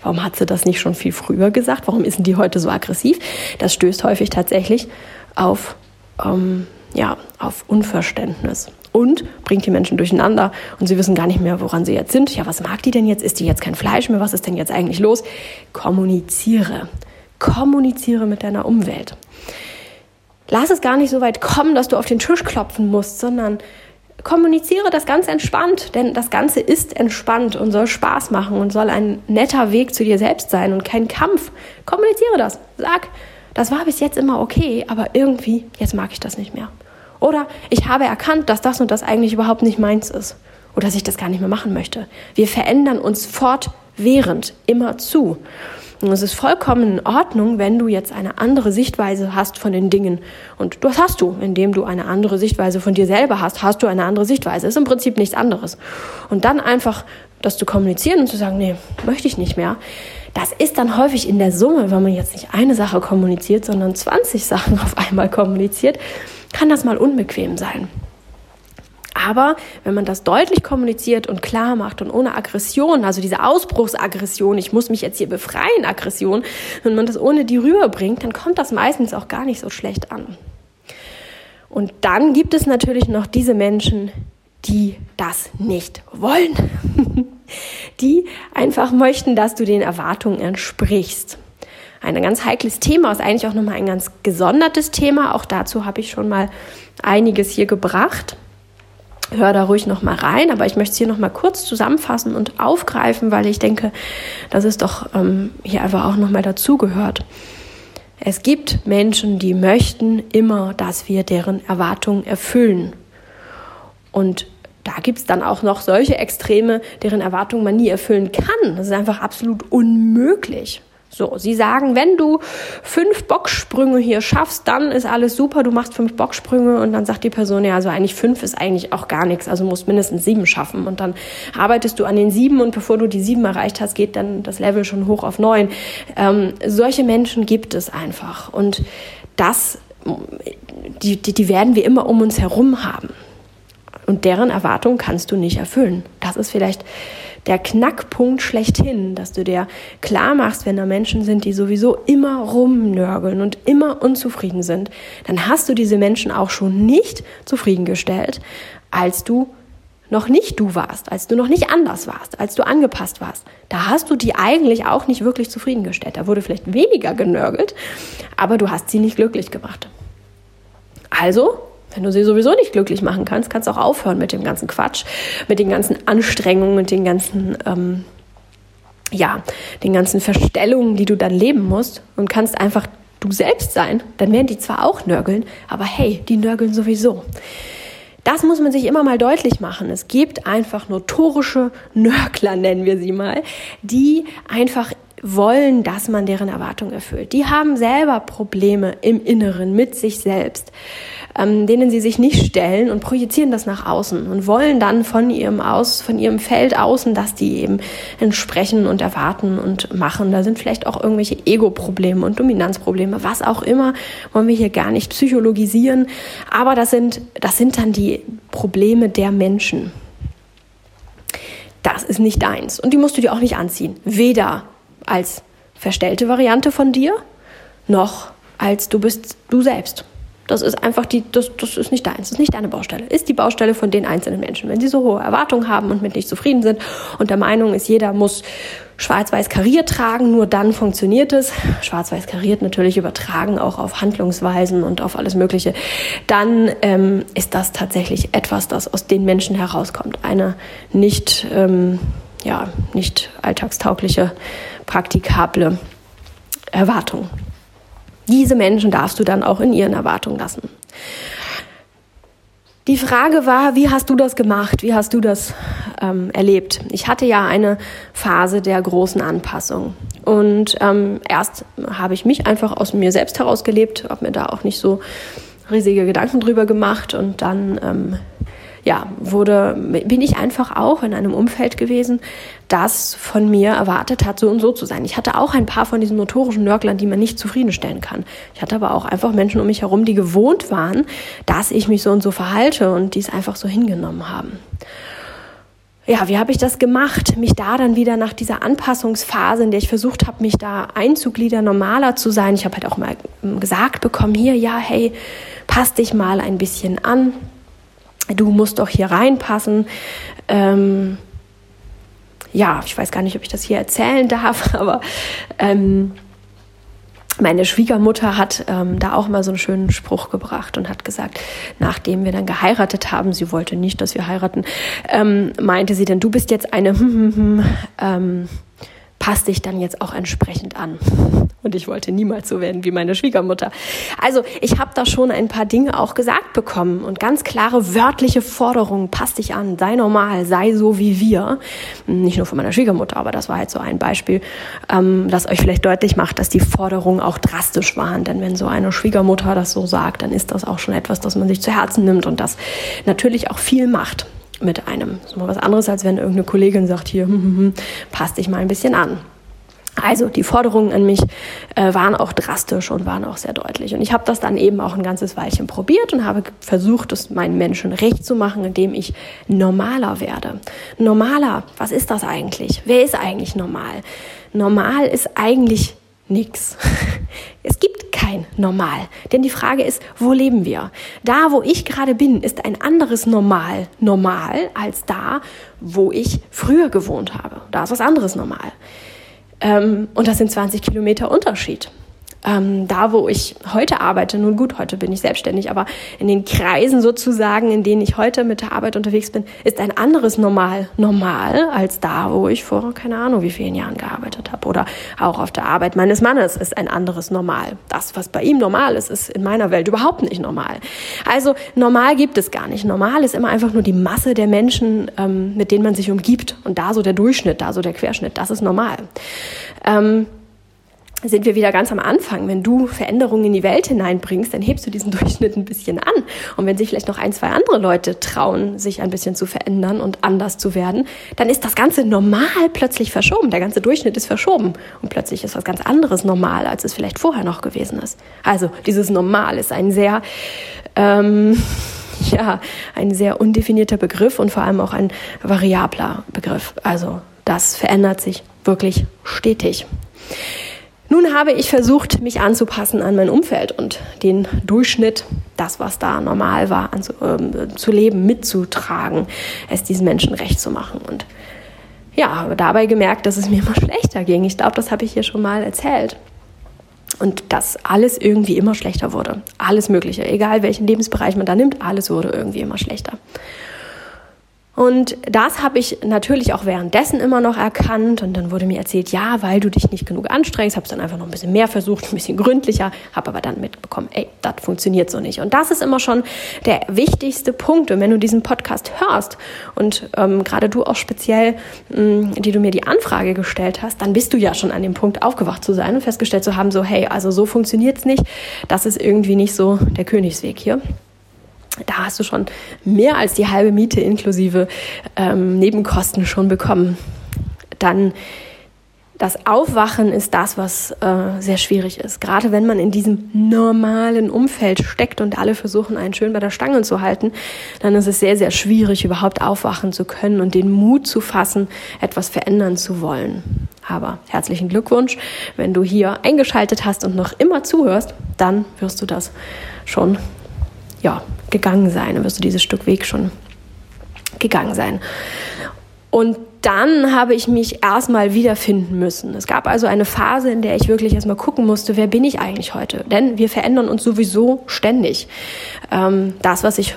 Warum hat sie das nicht schon viel früher gesagt? Warum ist die heute so aggressiv? Das stößt häufig tatsächlich auf, ähm, ja, auf Unverständnis und bringt die Menschen durcheinander und sie wissen gar nicht mehr, woran sie jetzt sind. Ja, was mag die denn jetzt? Ist die jetzt kein Fleisch mehr? Was ist denn jetzt eigentlich los? Kommuniziere. Kommuniziere mit deiner Umwelt. Lass es gar nicht so weit kommen, dass du auf den Tisch klopfen musst, sondern kommuniziere das ganz entspannt, denn das Ganze ist entspannt und soll Spaß machen und soll ein netter Weg zu dir selbst sein und kein Kampf. Kommuniziere das. Sag, das war bis jetzt immer okay, aber irgendwie, jetzt mag ich das nicht mehr. Oder ich habe erkannt, dass das und das eigentlich überhaupt nicht meins ist. Oder dass ich das gar nicht mehr machen möchte. Wir verändern uns fortwährend immer zu. Und es ist vollkommen in Ordnung, wenn du jetzt eine andere Sichtweise hast von den Dingen. Und das hast du, indem du eine andere Sichtweise von dir selber hast, hast du eine andere Sichtweise. Ist im Prinzip nichts anderes. Und dann einfach das zu kommunizieren und zu sagen, nee, möchte ich nicht mehr. Das ist dann häufig in der Summe, wenn man jetzt nicht eine Sache kommuniziert, sondern 20 Sachen auf einmal kommuniziert, kann das mal unbequem sein. Aber wenn man das deutlich kommuniziert und klar macht und ohne Aggression, also diese Ausbruchsaggression, ich muss mich jetzt hier befreien, Aggression, wenn man das ohne die rüberbringt, dann kommt das meistens auch gar nicht so schlecht an. Und dann gibt es natürlich noch diese Menschen, die das nicht wollen. die einfach möchten, dass du den Erwartungen entsprichst. Ein ganz heikles Thema, ist eigentlich auch nochmal ein ganz gesondertes Thema. Auch dazu habe ich schon mal einiges hier gebracht. Hör da ruhig nochmal rein, aber ich möchte es hier nochmal kurz zusammenfassen und aufgreifen, weil ich denke, dass es doch ähm, hier einfach auch nochmal dazugehört. Es gibt Menschen, die möchten immer, dass wir deren Erwartungen erfüllen. Und da gibt es dann auch noch solche Extreme, deren Erwartungen man nie erfüllen kann. Das ist einfach absolut unmöglich. So, sie sagen, wenn du fünf Boxsprünge hier schaffst, dann ist alles super, du machst fünf Boxsprünge und dann sagt die Person, ja, also eigentlich fünf ist eigentlich auch gar nichts, also musst mindestens sieben schaffen und dann arbeitest du an den sieben und bevor du die sieben erreicht hast, geht dann das Level schon hoch auf neun. Ähm, solche Menschen gibt es einfach und das, die, die, die werden wir immer um uns herum haben. Und deren Erwartungen kannst du nicht erfüllen. Das ist vielleicht der Knackpunkt schlechthin, dass du dir klar machst, wenn da Menschen sind, die sowieso immer rumnörgeln und immer unzufrieden sind, dann hast du diese Menschen auch schon nicht zufriedengestellt, als du noch nicht du warst, als du noch nicht anders warst, als du angepasst warst. Da hast du die eigentlich auch nicht wirklich zufriedengestellt. Da wurde vielleicht weniger genörgelt, aber du hast sie nicht glücklich gemacht. Also wenn du sie sowieso nicht glücklich machen kannst, kannst du auch aufhören mit dem ganzen Quatsch, mit den ganzen Anstrengungen, mit den ganzen, ähm, ja, den ganzen Verstellungen, die du dann leben musst und kannst einfach du selbst sein. Dann werden die zwar auch nörgeln, aber hey, die nörgeln sowieso. Das muss man sich immer mal deutlich machen. Es gibt einfach notorische Nörgler, nennen wir sie mal, die einfach wollen, dass man deren Erwartungen erfüllt. Die haben selber Probleme im Inneren mit sich selbst ähm, denen sie sich nicht stellen und projizieren das nach außen und wollen dann von ihrem Aus, von ihrem Feld außen, dass die eben entsprechen und erwarten und machen. Da sind vielleicht auch irgendwelche Ego-Probleme und Dominanzprobleme, was auch immer, wollen wir hier gar nicht psychologisieren. Aber das sind, das sind dann die Probleme der Menschen. Das ist nicht deins. Und die musst du dir auch nicht anziehen. Weder als verstellte Variante von dir, noch als du bist du selbst. Das ist einfach die, das, das ist nicht deins, das ist nicht deine Baustelle. Ist die Baustelle von den einzelnen Menschen. Wenn sie so hohe Erwartungen haben und mit nicht zufrieden sind und der Meinung ist, jeder muss schwarz-weiß kariert tragen, nur dann funktioniert es. Schwarz-weiß kariert natürlich übertragen auch auf Handlungsweisen und auf alles Mögliche. Dann ähm, ist das tatsächlich etwas, das aus den Menschen herauskommt. Eine nicht, ähm, ja, nicht alltagstaugliche, praktikable Erwartung. Diese Menschen darfst du dann auch in ihren Erwartungen lassen. Die Frage war, wie hast du das gemacht? Wie hast du das ähm, erlebt? Ich hatte ja eine Phase der großen Anpassung. Und ähm, erst habe ich mich einfach aus mir selbst heraus gelebt, habe mir da auch nicht so riesige Gedanken drüber gemacht. Und dann ähm, ja, wurde, bin ich einfach auch in einem Umfeld gewesen, das von mir erwartet hat, so und so zu sein. Ich hatte auch ein paar von diesen notorischen Nörglern, die man nicht zufriedenstellen kann. Ich hatte aber auch einfach Menschen um mich herum, die gewohnt waren, dass ich mich so und so verhalte und die es einfach so hingenommen haben ja, wie habe ich das gemacht? Mich da dann wieder nach dieser Anpassungsphase, in der ich versucht habe, mich da einzugliedern, normaler zu sein. Ich habe halt auch mal gesagt bekommen, hier, ja, hey, pass dich mal ein bisschen an du musst doch hier reinpassen. Ähm, ja, ich weiß gar nicht, ob ich das hier erzählen darf, aber ähm, meine Schwiegermutter hat ähm, da auch mal so einen schönen Spruch gebracht und hat gesagt, nachdem wir dann geheiratet haben, sie wollte nicht, dass wir heiraten, ähm, meinte sie denn, du bist jetzt eine, ähm, passt dich dann jetzt auch entsprechend an. Und ich wollte niemals so werden wie meine Schwiegermutter. Also ich habe da schon ein paar Dinge auch gesagt bekommen und ganz klare wörtliche Forderungen. Pass dich an, sei normal, sei so wie wir. Nicht nur von meiner Schwiegermutter, aber das war halt so ein Beispiel, ähm, das euch vielleicht deutlich macht, dass die Forderungen auch drastisch waren. Denn wenn so eine Schwiegermutter das so sagt, dann ist das auch schon etwas, das man sich zu Herzen nimmt und das natürlich auch viel macht mit einem. Das ist mal was anderes, als wenn irgendeine Kollegin sagt, hier, hm, hm, hm, passt dich mal ein bisschen an. Also die Forderungen an mich äh, waren auch drastisch und waren auch sehr deutlich. Und ich habe das dann eben auch ein ganzes Weilchen probiert und habe versucht, es meinen Menschen recht zu machen, indem ich normaler werde. Normaler, was ist das eigentlich? Wer ist eigentlich normal? Normal ist eigentlich nichts. Es gibt kein Normal. Denn die Frage ist, wo leben wir? Da, wo ich gerade bin, ist ein anderes Normal normal als da, wo ich früher gewohnt habe. Da ist was anderes normal. Ähm, und das sind 20 Kilometer Unterschied. Ähm, da, wo ich heute arbeite, nun gut, heute bin ich selbstständig, aber in den Kreisen sozusagen, in denen ich heute mit der Arbeit unterwegs bin, ist ein anderes Normal normal als da, wo ich vor keine Ahnung wie vielen Jahren gearbeitet habe. Oder auch auf der Arbeit meines Mannes ist ein anderes Normal. Das, was bei ihm normal ist, ist in meiner Welt überhaupt nicht normal. Also normal gibt es gar nicht. Normal ist immer einfach nur die Masse der Menschen, ähm, mit denen man sich umgibt. Und da so der Durchschnitt, da so der Querschnitt, das ist normal. Ähm, sind wir wieder ganz am Anfang. Wenn du Veränderungen in die Welt hineinbringst, dann hebst du diesen Durchschnitt ein bisschen an. Und wenn sich vielleicht noch ein, zwei andere Leute trauen, sich ein bisschen zu verändern und anders zu werden, dann ist das Ganze normal plötzlich verschoben. Der ganze Durchschnitt ist verschoben. Und plötzlich ist was ganz anderes normal, als es vielleicht vorher noch gewesen ist. Also dieses Normal ist ein sehr, ähm, ja, ein sehr undefinierter Begriff und vor allem auch ein variabler Begriff. Also das verändert sich wirklich stetig. Nun habe ich versucht, mich anzupassen an mein Umfeld und den Durchschnitt, das, was da normal war, anzu, äh, zu leben, mitzutragen, es diesen Menschen recht zu machen. Und ja, habe dabei gemerkt, dass es mir immer schlechter ging. Ich glaube, das habe ich hier schon mal erzählt. Und dass alles irgendwie immer schlechter wurde. Alles Mögliche. Egal welchen Lebensbereich man da nimmt, alles wurde irgendwie immer schlechter. Und das habe ich natürlich auch währenddessen immer noch erkannt. Und dann wurde mir erzählt, ja, weil du dich nicht genug anstrengst, habe es dann einfach noch ein bisschen mehr versucht, ein bisschen gründlicher, habe aber dann mitbekommen, ey, das funktioniert so nicht. Und das ist immer schon der wichtigste Punkt. Und wenn du diesen Podcast hörst und ähm, gerade du auch speziell, mh, mm, die du mir die Anfrage gestellt hast, dann bist du ja schon an dem Punkt aufgewacht zu sein und festgestellt zu haben, so, hey, also so funktioniert es nicht. Das ist irgendwie nicht so der Königsweg hier hast du schon mehr als die halbe Miete inklusive ähm, Nebenkosten schon bekommen. Dann das Aufwachen ist das, was äh, sehr schwierig ist. Gerade wenn man in diesem normalen Umfeld steckt und alle versuchen, einen schön bei der Stange zu halten, dann ist es sehr, sehr schwierig, überhaupt aufwachen zu können und den Mut zu fassen, etwas verändern zu wollen. Aber herzlichen Glückwunsch, wenn du hier eingeschaltet hast und noch immer zuhörst, dann wirst du das schon ja, gegangen sein, dann wirst du dieses Stück Weg schon gegangen sein. Und dann habe ich mich erstmal wiederfinden müssen. Es gab also eine Phase, in der ich wirklich erstmal gucken musste, wer bin ich eigentlich heute? Denn wir verändern uns sowieso ständig. Ähm, das, was ich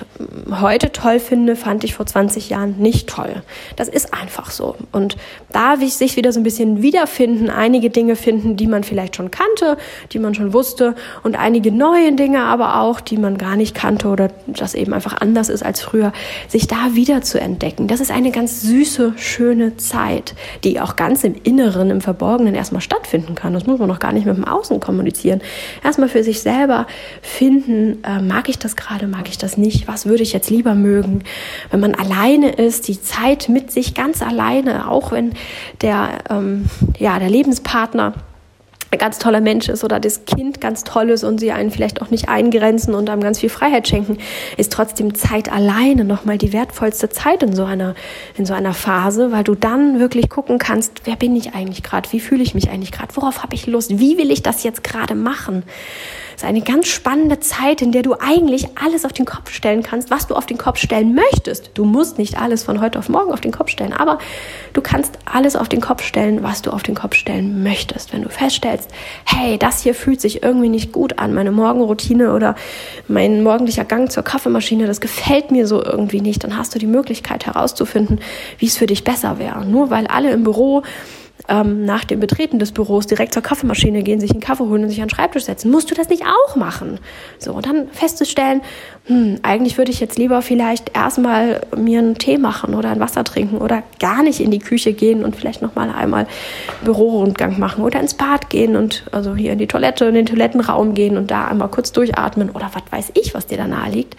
heute toll finde, fand ich vor 20 Jahren nicht toll. Das ist einfach so. Und da will ich sich wieder so ein bisschen wiederfinden, einige Dinge finden, die man vielleicht schon kannte, die man schon wusste und einige neue Dinge aber auch, die man gar nicht kannte oder das eben einfach anders ist als früher, sich da wieder zu entdecken. Das ist eine ganz süße, schöne schöne Zeit, die auch ganz im Inneren, im Verborgenen erstmal stattfinden kann. Das muss man noch gar nicht mit dem Außen kommunizieren. Erstmal für sich selber finden, äh, mag ich das gerade, mag ich das nicht, was würde ich jetzt lieber mögen. Wenn man alleine ist, die Zeit mit sich ganz alleine, auch wenn der, ähm, ja, der Lebenspartner ganz toller Mensch ist oder das Kind ganz toll ist und sie einen vielleicht auch nicht eingrenzen und einem ganz viel Freiheit schenken, ist trotzdem Zeit alleine nochmal die wertvollste Zeit in so einer, in so einer Phase, weil du dann wirklich gucken kannst, wer bin ich eigentlich gerade, wie fühle ich mich eigentlich gerade, worauf habe ich Lust, wie will ich das jetzt gerade machen ist eine ganz spannende Zeit, in der du eigentlich alles auf den Kopf stellen kannst, was du auf den Kopf stellen möchtest. Du musst nicht alles von heute auf morgen auf den Kopf stellen, aber du kannst alles auf den Kopf stellen, was du auf den Kopf stellen möchtest. Wenn du feststellst, hey, das hier fühlt sich irgendwie nicht gut an, meine Morgenroutine oder mein morgendlicher Gang zur Kaffeemaschine, das gefällt mir so irgendwie nicht, dann hast du die Möglichkeit herauszufinden, wie es für dich besser wäre. Nur weil alle im Büro ähm, nach dem Betreten des Büros direkt zur Kaffeemaschine gehen, sich einen Kaffee holen und sich an den Schreibtisch setzen. Musst du das nicht auch machen? So, und dann festzustellen, hm, eigentlich würde ich jetzt lieber vielleicht erstmal mir einen Tee machen oder ein Wasser trinken oder gar nicht in die Küche gehen und vielleicht nochmal einmal Bürorundgang machen oder ins Bad gehen und also hier in die Toilette, in den Toilettenraum gehen und da einmal kurz durchatmen oder was weiß ich, was dir da nahe liegt.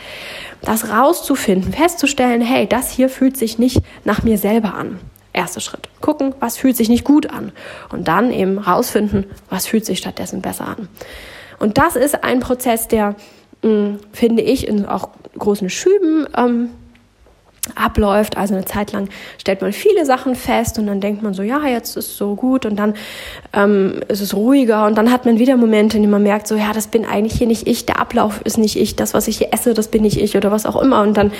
Das rauszufinden, festzustellen, hey, das hier fühlt sich nicht nach mir selber an Erster Schritt. Gucken, was fühlt sich nicht gut an. Und dann eben rausfinden, was fühlt sich stattdessen besser an. Und das ist ein Prozess, der, mh, hm, finde ich, in auch großen Schüben ähm, abläuft. Also eine Zeit lang stellt man viele Sachen fest und dann denkt man so, ja, jetzt ist es so gut und dann ähm, ist es ruhiger und dann hat man wieder Momente, in denen man merkt, so, ja, das bin eigentlich hier nicht ich, der Ablauf ist nicht ich, das, was ich hier esse, das bin nicht ich oder was auch immer und dann,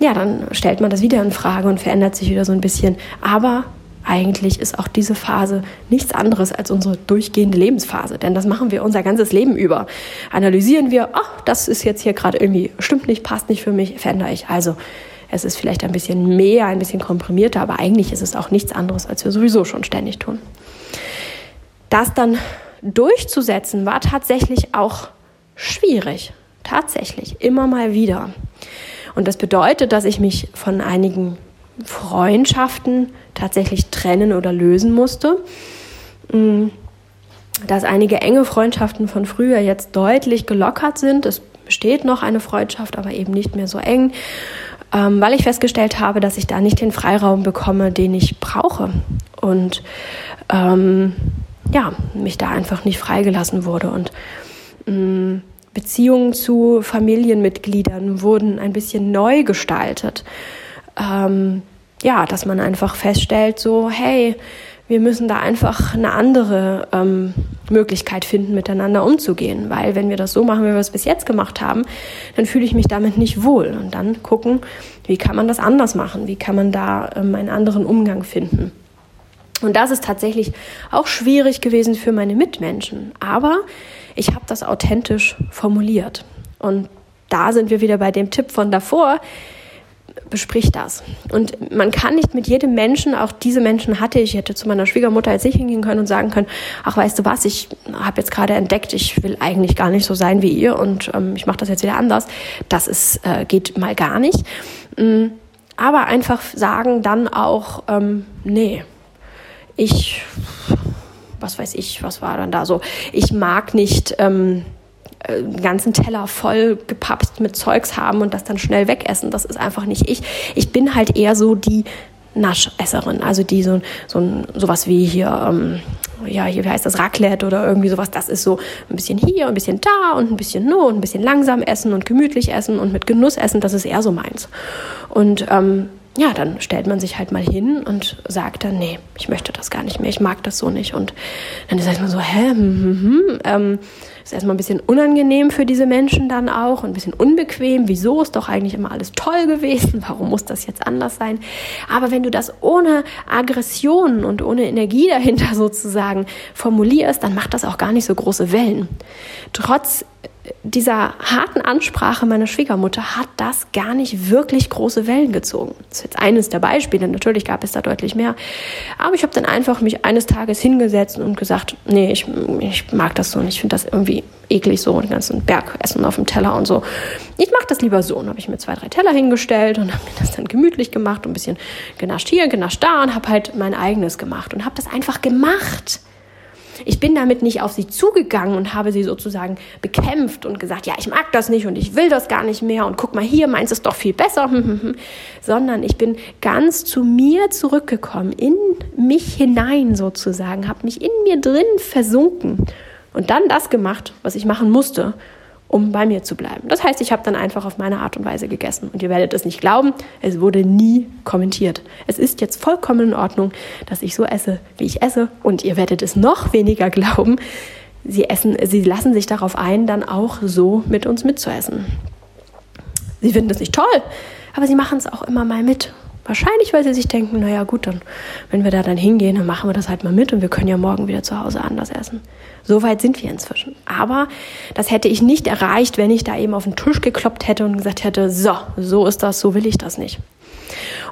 ja, dann stellt man das wieder in Frage und verändert sich wieder so ein bisschen. Aber eigentlich ist auch diese Phase nichts anderes als unsere durchgehende Lebensphase, denn das machen wir unser ganzes Leben über. Analysieren wir, ach, das ist jetzt hier gerade irgendwie, stimmt nicht, passt nicht für mich, verändere ich. Also es ist vielleicht ein bisschen mehr, ein bisschen komprimierter, aber eigentlich ist es auch nichts anderes, als wir sowieso schon ständig tun. Das dann durchzusetzen war tatsächlich auch schwierig. Tatsächlich, immer mal wieder. Und das bedeutet, dass ich mich von einigen Freundschaften tatsächlich trennen oder lösen musste. Mm, dass einige enge Freundschaften von früher jetzt deutlich gelockert sind. Es besteht noch eine Freundschaft, aber eben nicht mehr so eng ähm, weil ich festgestellt habe, dass ich da nicht den Freiraum bekomme, den ich brauche. Und ähm, ja, mich da einfach nicht freigelassen wurde. Und ähm, Beziehungen zu Familienmitgliedern wurden ein bisschen neu gestaltet. Ähm, ja, dass man einfach feststellt, so, hey, wir müssen da einfach eine andere ähm, Möglichkeit finden, miteinander umzugehen. Weil wenn wir das so machen, wie wir es bis jetzt gemacht haben, dann fühle ich mich damit nicht wohl. Und dann gucken, wie kann man das anders machen? Wie kann man da ähm, einen anderen Umgang finden? Und das ist tatsächlich auch schwierig gewesen für meine Mitmenschen. Aber ich habe das authentisch formuliert. Und da sind wir wieder bei dem Tipp von davor bespricht das. Und man kann nicht mit jedem Menschen, auch diese Menschen hatte ich, ich hätte zu meiner Schwiegermutter jetzt nicht hingehen können und sagen können, ach weißt du was, ich habe jetzt gerade entdeckt, ich will eigentlich gar nicht so sein wie ihr und ähm, ich mache das jetzt wieder anders. Das ist, äh, geht mal gar nicht. Ähm, aber einfach sagen dann auch, ähm, nee, ich, was weiß ich, was war dann da so, ich mag nicht, ähm, äh, einen ganzen Teller voll gepapst mit Zeugs haben und das dann schnell wegessen. Das ist einfach nicht ich. Ich bin halt eher so die Naschesserin, also die so, so sowas wie hier, ähm, ja, hier, wie heißt das, Raclette oder irgendwie sowas. Das ist so ein bisschen hier, ein bisschen da und ein bisschen no und ein bisschen langsam essen und gemütlich essen und mit Genuss essen. Das ist eher so meins. Und ähm, ja, dann stellt man sich halt mal hin und sagt dann, nee, ich möchte das gar nicht mehr, ich mag das so nicht. Und dann ist erstmal so, hä, hm, hm, hm, ähm, ist erstmal ein bisschen unangenehm für diese Menschen dann auch ein bisschen unbequem. Wieso ist doch eigentlich immer alles toll gewesen? Warum muss das jetzt anders sein? Aber wenn du das ohne Aggression und ohne Energie dahinter sozusagen formulierst, dann macht das auch gar nicht so große Wellen. Trotz dieser harten Ansprache meiner Schwiegermutter hat das gar nicht wirklich große Wellen gezogen. Das ist jetzt eines der Beispiele, natürlich gab es da deutlich mehr. Aber ich habe dann einfach mich eines Tages hingesetzt und gesagt, nee, ich, ich mag das so und ich finde das irgendwie eklig so, den ganzen Berg essen auf dem Teller und so. Ich mache das lieber so. Und habe ich mir zwei, drei Teller hingestellt und habe mir das dann gemütlich gemacht und ein bisschen genascht hier, genascht da und habe halt mein eigenes gemacht und habe das einfach gemacht. Ich bin damit nicht auf sie zugegangen und habe sie sozusagen bekämpft und gesagt, ja, ich mag das nicht und ich will das gar nicht mehr und guck mal hier, meins ist doch viel besser, sondern ich bin ganz zu mir zurückgekommen, in mich hinein sozusagen, habe mich in mir drin versunken und dann das gemacht, was ich machen musste um bei mir zu bleiben. Das heißt, ich habe dann einfach auf meine Art und Weise gegessen. Und ihr werdet es nicht glauben, es wurde nie kommentiert. Es ist jetzt vollkommen in Ordnung, dass ich so esse, wie ich esse. Und ihr werdet es noch weniger glauben. Sie essen, sie lassen sich darauf ein, dann auch so mit uns mitzuessen. Sie finden es nicht toll, aber sie machen es auch immer mal mit. Wahrscheinlich, weil sie sich denken, naja gut, dann, wenn wir da dann hingehen, dann machen wir das halt mal mit und wir können ja morgen wieder zu Hause anders essen. So weit sind wir inzwischen. Aber das hätte ich nicht erreicht, wenn ich da eben auf den Tisch gekloppt hätte und gesagt hätte, so, so ist das, so will ich das nicht.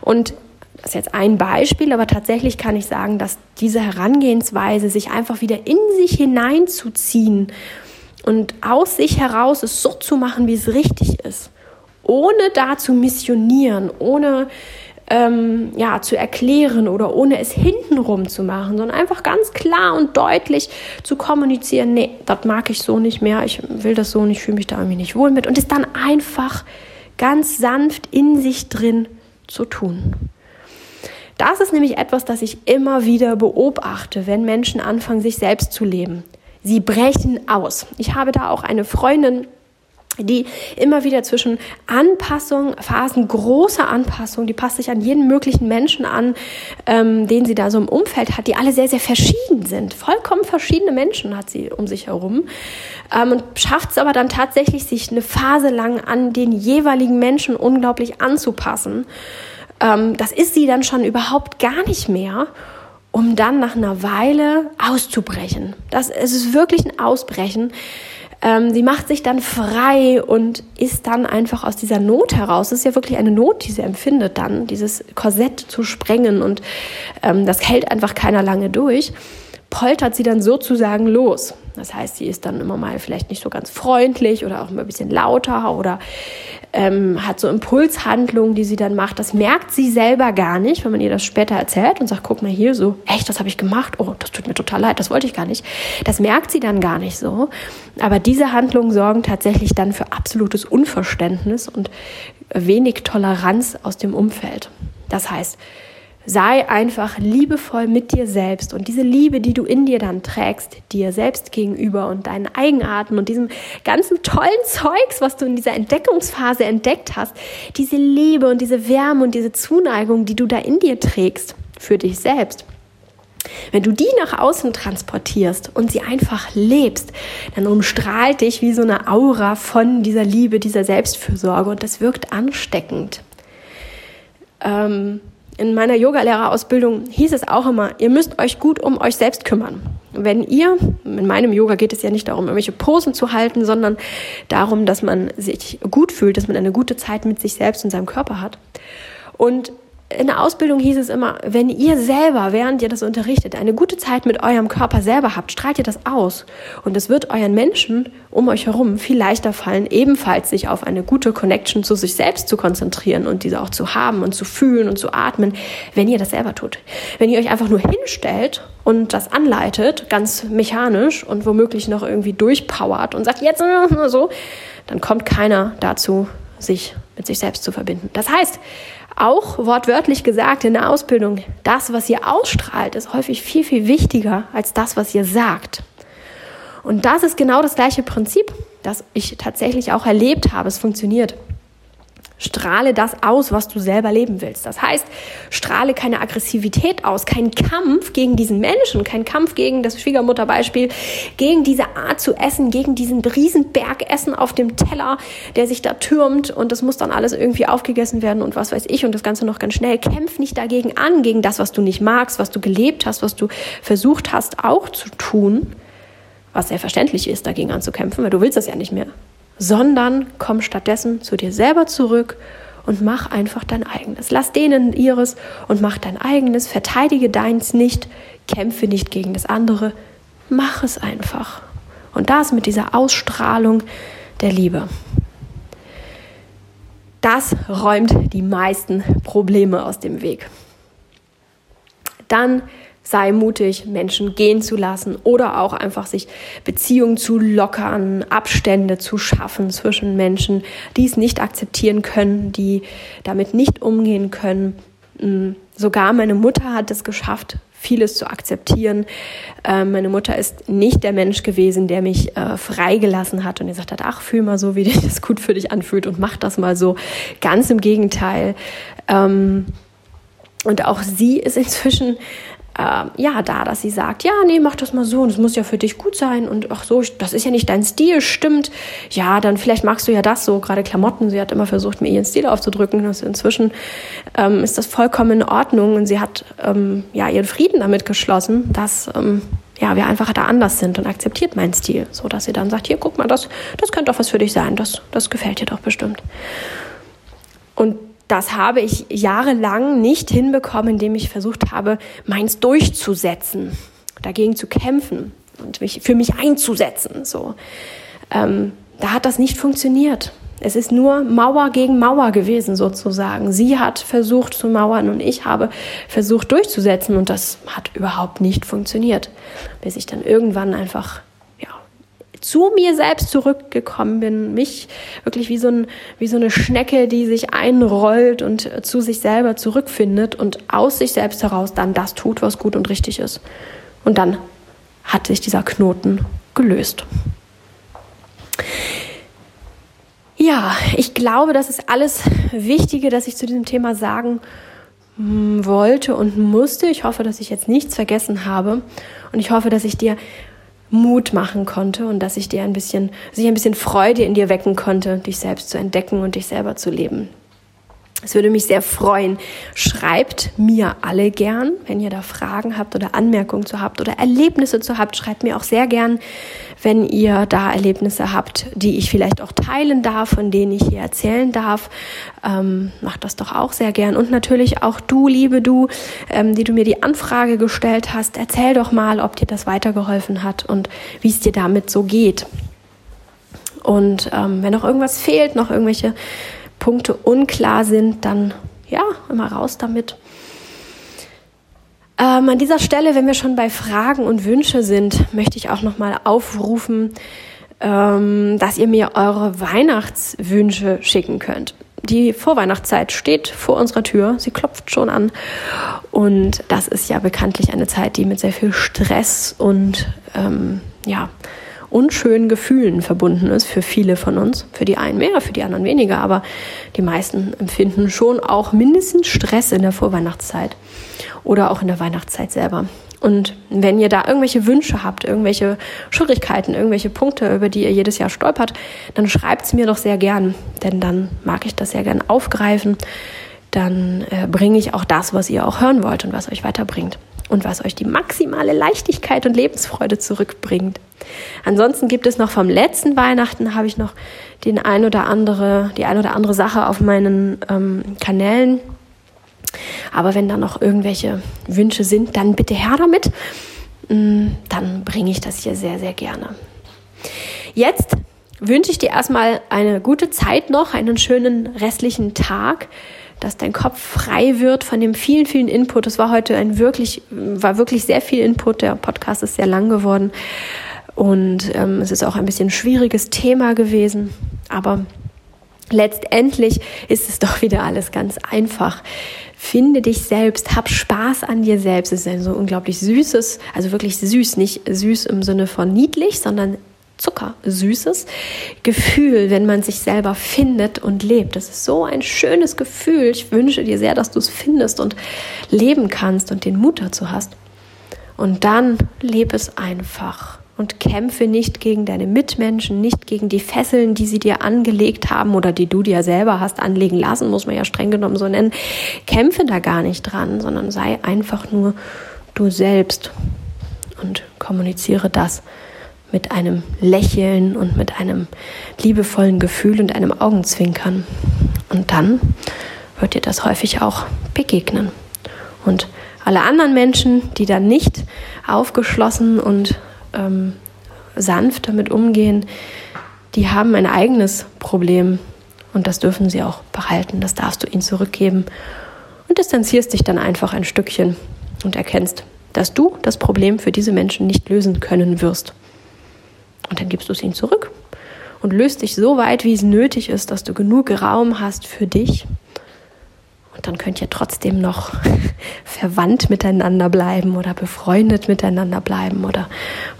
Und das ist jetzt ein Beispiel, aber tatsächlich kann ich sagen, dass diese Herangehensweise, sich einfach wieder in sich hineinzuziehen und aus sich heraus es so zu machen, wie es richtig ist, ohne da zu missionieren, ohne ähm, ja, zu erklären oder ohne es hintenrum zu machen, sondern einfach ganz klar und deutlich zu kommunizieren, nee, das mag ich so nicht mehr, ich will das so nicht, fühle mich da irgendwie nicht wohl mit und es dann einfach ganz sanft in sich drin zu tun. Das ist nämlich etwas, das ich immer wieder beobachte, wenn Menschen anfangen, sich selbst zu leben. Sie brechen aus. Ich habe da auch eine Freundin, die immer wieder zwischen Anpassung, Phasen großer Anpassung, die passt sich an jeden möglichen Menschen an, ähm, den sie da so im Umfeld hat, die alle sehr, sehr verschieden sind. Vollkommen verschiedene Menschen hat sie um sich herum ähm, und schafft es aber dann tatsächlich, sich eine Phase lang an den jeweiligen Menschen unglaublich anzupassen. Ähm, das ist sie dann schon überhaupt gar nicht mehr um dann nach einer Weile auszubrechen. Das es ist wirklich ein Ausbrechen. Ähm, sie macht sich dann frei und ist dann einfach aus dieser Not heraus. Es ist ja wirklich eine Not, die sie empfindet dann, dieses Korsett zu sprengen und ähm, das hält einfach keiner lange durch. Poltert sie dann sozusagen los. Das heißt, sie ist dann immer mal vielleicht nicht so ganz freundlich oder auch mal ein bisschen lauter oder ähm, hat so Impulshandlungen, die sie dann macht. Das merkt sie selber gar nicht, wenn man ihr das später erzählt und sagt, guck mal hier so, echt, das habe ich gemacht. Oh, das tut mir total leid, das wollte ich gar nicht. Das merkt sie dann gar nicht so. Aber diese Handlungen sorgen tatsächlich dann für absolutes Unverständnis und wenig Toleranz aus dem Umfeld. Das heißt, Sei einfach liebevoll mit dir selbst und diese Liebe, die du in dir dann trägst, dir selbst gegenüber und deinen Eigenarten und diesem ganzen tollen Zeugs, was du in dieser Entdeckungsphase entdeckt hast, diese Liebe und diese Wärme und diese Zuneigung, die du da in dir trägst für dich selbst. Wenn du die nach außen transportierst und sie einfach lebst, dann umstrahlt dich wie so eine Aura von dieser Liebe, dieser Selbstfürsorge und das wirkt ansteckend. Ähm, in meiner Yogalehrerausbildung hieß es auch immer, ihr müsst euch gut um euch selbst kümmern. Wenn ihr, in meinem Yoga geht es ja nicht darum, irgendwelche Posen zu halten, sondern darum, dass man sich gut fühlt, dass man eine gute Zeit mit sich selbst und seinem Körper hat. Und in der Ausbildung hieß es immer, wenn ihr selber, während ihr das unterrichtet, eine gute Zeit mit eurem Körper selber habt, strahlt ihr das aus. Und es wird euren Menschen um euch herum viel leichter fallen, ebenfalls sich auf eine gute Connection zu sich selbst zu konzentrieren und diese auch zu haben und zu fühlen und zu atmen, wenn ihr das selber tut. Wenn ihr euch einfach nur hinstellt und das anleitet, ganz mechanisch und womöglich noch irgendwie durchpowert und sagt, jetzt so, dann kommt keiner dazu, sich mit sich selbst zu verbinden. Das heißt, auch wortwörtlich gesagt in der Ausbildung, das, was ihr ausstrahlt, ist häufig viel, viel wichtiger als das, was ihr sagt. Und das ist genau das gleiche Prinzip, das ich tatsächlich auch erlebt habe. Es funktioniert. Strahle das aus, was du selber leben willst. Das heißt, strahle keine Aggressivität aus, keinen Kampf gegen diesen Menschen, kein Kampf gegen das Schwiegermutterbeispiel, gegen diese Art zu essen, gegen diesen Riesenberg Essen auf dem Teller, der sich da türmt und das muss dann alles irgendwie aufgegessen werden und was weiß ich und das Ganze noch ganz schnell. Kämpf nicht dagegen an, gegen das, was du nicht magst, was du gelebt hast, was du versucht hast auch zu tun, was sehr verständlich ist, dagegen anzukämpfen, weil du willst das ja nicht mehr sondern komm stattdessen zu dir selber zurück und mach einfach dein eigenes. Lass denen ihres und mach dein eigenes. Verteidige deins nicht, kämpfe nicht gegen das andere. Mach es einfach. Und das mit dieser Ausstrahlung der Liebe. Das räumt die meisten Probleme aus dem Weg. Dann sei mutig, Menschen gehen zu lassen oder auch einfach sich Beziehungen zu lockern, Abstände zu schaffen zwischen Menschen, die es nicht akzeptieren können, die damit nicht umgehen können. Mm, sogar meine Mutter hat es geschafft, vieles zu akzeptieren. Ähm, meine Mutter ist nicht der Mensch gewesen, der mich äh, freigelassen hat und gesagt hat, ach, fühl mal so, wie dich das gut für dich anfühlt und mach das mal so. Ganz im Gegenteil. Ähm, und auch sie ist inzwischen äh, ja, da, dass sie sagt, ja, nee, mach das mal so und es muss ja für dich gut sein und ach so, das ist ja nicht dein Stil, stimmt. Ja, dann vielleicht magst du ja das so, gerade Klamotten. Sie hat immer versucht, mir ihren Stil aufzudrücken. Also inzwischen ähm, ist das vollkommen in Ordnung und sie hat ähm, ja ihren Frieden damit geschlossen, dass ähm, ja, wir einfach da anders sind und akzeptiert meinen Stil, so dass sie dann sagt, hier, guck mal, das, das könnte doch was für dich sein, das, das gefällt dir doch bestimmt. Und das habe ich jahrelang nicht hinbekommen, indem ich versucht habe, meins durchzusetzen, dagegen zu kämpfen und mich für mich einzusetzen. So, ähm, da hat das nicht funktioniert. Es ist nur Mauer gegen Mauer gewesen sozusagen. Sie hat versucht zu mauern und ich habe versucht durchzusetzen und das hat überhaupt nicht funktioniert, bis ich dann irgendwann einfach zu mir selbst zurückgekommen bin, mich wirklich wie so, ein, wie so eine Schnecke, die sich einrollt und zu sich selber zurückfindet und aus sich selbst heraus dann das tut, was gut und richtig ist. Und dann hat sich dieser Knoten gelöst. Ja, ich glaube, das ist alles Wichtige, das ich zu diesem Thema sagen hm, wollte und musste. Ich hoffe, dass ich jetzt nichts vergessen habe und ich hoffe, dass ich dir Mut machen konnte und dass ich dir ein bisschen, sich ein bisschen Freude in dir wecken konnte, dich selbst zu entdecken und dich selber zu leben. Es würde mich sehr freuen. Schreibt mir alle gern, wenn ihr da Fragen habt oder Anmerkungen zu habt oder Erlebnisse zu habt. Schreibt mir auch sehr gern, wenn ihr da Erlebnisse habt, die ich vielleicht auch teilen darf, von denen ich hier erzählen darf. Ähm, macht das doch auch sehr gern. Und natürlich auch du, liebe du, ähm, die du mir die Anfrage gestellt hast. Erzähl doch mal, ob dir das weitergeholfen hat und wie es dir damit so geht. Und ähm, wenn noch irgendwas fehlt, noch irgendwelche Punkte unklar sind, dann ja, immer raus damit. Ähm, an dieser Stelle, wenn wir schon bei Fragen und Wünsche sind, möchte ich auch nochmal aufrufen, ähm, dass ihr mir eure Weihnachtswünsche schicken könnt. Die Vorweihnachtszeit steht vor unserer Tür, sie klopft schon an und das ist ja bekanntlich eine Zeit, die mit sehr viel Stress und ähm, ja, unschönen Gefühlen verbunden ist für viele von uns. Für die einen mehr, für die anderen weniger, aber die meisten empfinden schon auch mindestens Stress in der Vorweihnachtszeit oder auch in der Weihnachtszeit selber. Und wenn ihr da irgendwelche Wünsche habt, irgendwelche Schwierigkeiten, irgendwelche Punkte, über die ihr jedes Jahr stolpert, dann schreibt es mir doch sehr gern, denn dann mag ich das sehr gern aufgreifen. Dann äh, bringe ich auch das, was ihr auch hören wollt und was euch weiterbringt und was euch die maximale Leichtigkeit und Lebensfreude zurückbringt. Ansonsten gibt es noch vom letzten Weihnachten habe ich noch den ein oder andere, die ein oder andere Sache auf meinen ähm, Kanälen. Aber wenn da noch irgendwelche Wünsche sind, dann bitte her damit. Mm, dann bringe ich das hier sehr, sehr gerne. Jetzt wünsche ich dir erstmal eine gute Zeit noch, einen schönen restlichen Tag dass dein Kopf frei wird von dem vielen, vielen Input. Es war heute ein wirklich, war wirklich sehr viel Input. Der Podcast ist sehr lang geworden. Und ähm, es ist auch ein bisschen schwieriges Thema gewesen. Aber letztendlich ist es doch wieder alles ganz einfach. Finde dich selbst, hab Spaß an dir selbst. Es ist ein so unglaublich süßes, also wirklich süß, nicht süß im Sinne von niedlich, sondern zuckersüßes Gefühl, wenn man sich selber findet und lebt. Das ist so ein schönes Gefühl. Ich wünsche dir sehr, dass du es findest und leben kannst und den Mut dazu hast. Und dann lebe es einfach und kämpfe nicht gegen deine Mitmenschen, nicht gegen die Fesseln, die sie dir angelegt haben oder die du dir selber hast anlegen lassen, muss man ja streng genommen so nennen. Kämpfe da gar nicht dran, sondern sei einfach nur du selbst und kommuniziere das, mit einem Lächeln und mit einem liebevollen Gefühl und einem Augenzwinkern. Und dann wird dir das häufig auch begegnen. Und alle anderen Menschen, die dann nicht aufgeschlossen und ähm, sanft damit umgehen, die haben ein eigenes Problem und das dürfen sie auch behalten, das darfst du ihnen zurückgeben und distanzierst dich dann einfach ein Stückchen und erkennst, dass du das Problem für diese Menschen nicht lösen können wirst. Und dann gibst du es ihnen zurück und löst dich so weit, wie es nötig ist, dass du genug Raum hast für dich. Und dann könnt ihr trotzdem noch verwandt miteinander bleiben oder befreundet miteinander bleiben oder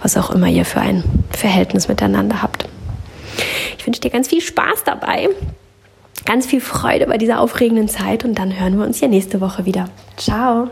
was auch immer ihr für ein Verhältnis miteinander habt. Ich wünsche dir ganz viel Spaß dabei, ganz viel Freude bei dieser aufregenden Zeit und dann hören wir uns ja nächste Woche wieder. Ciao!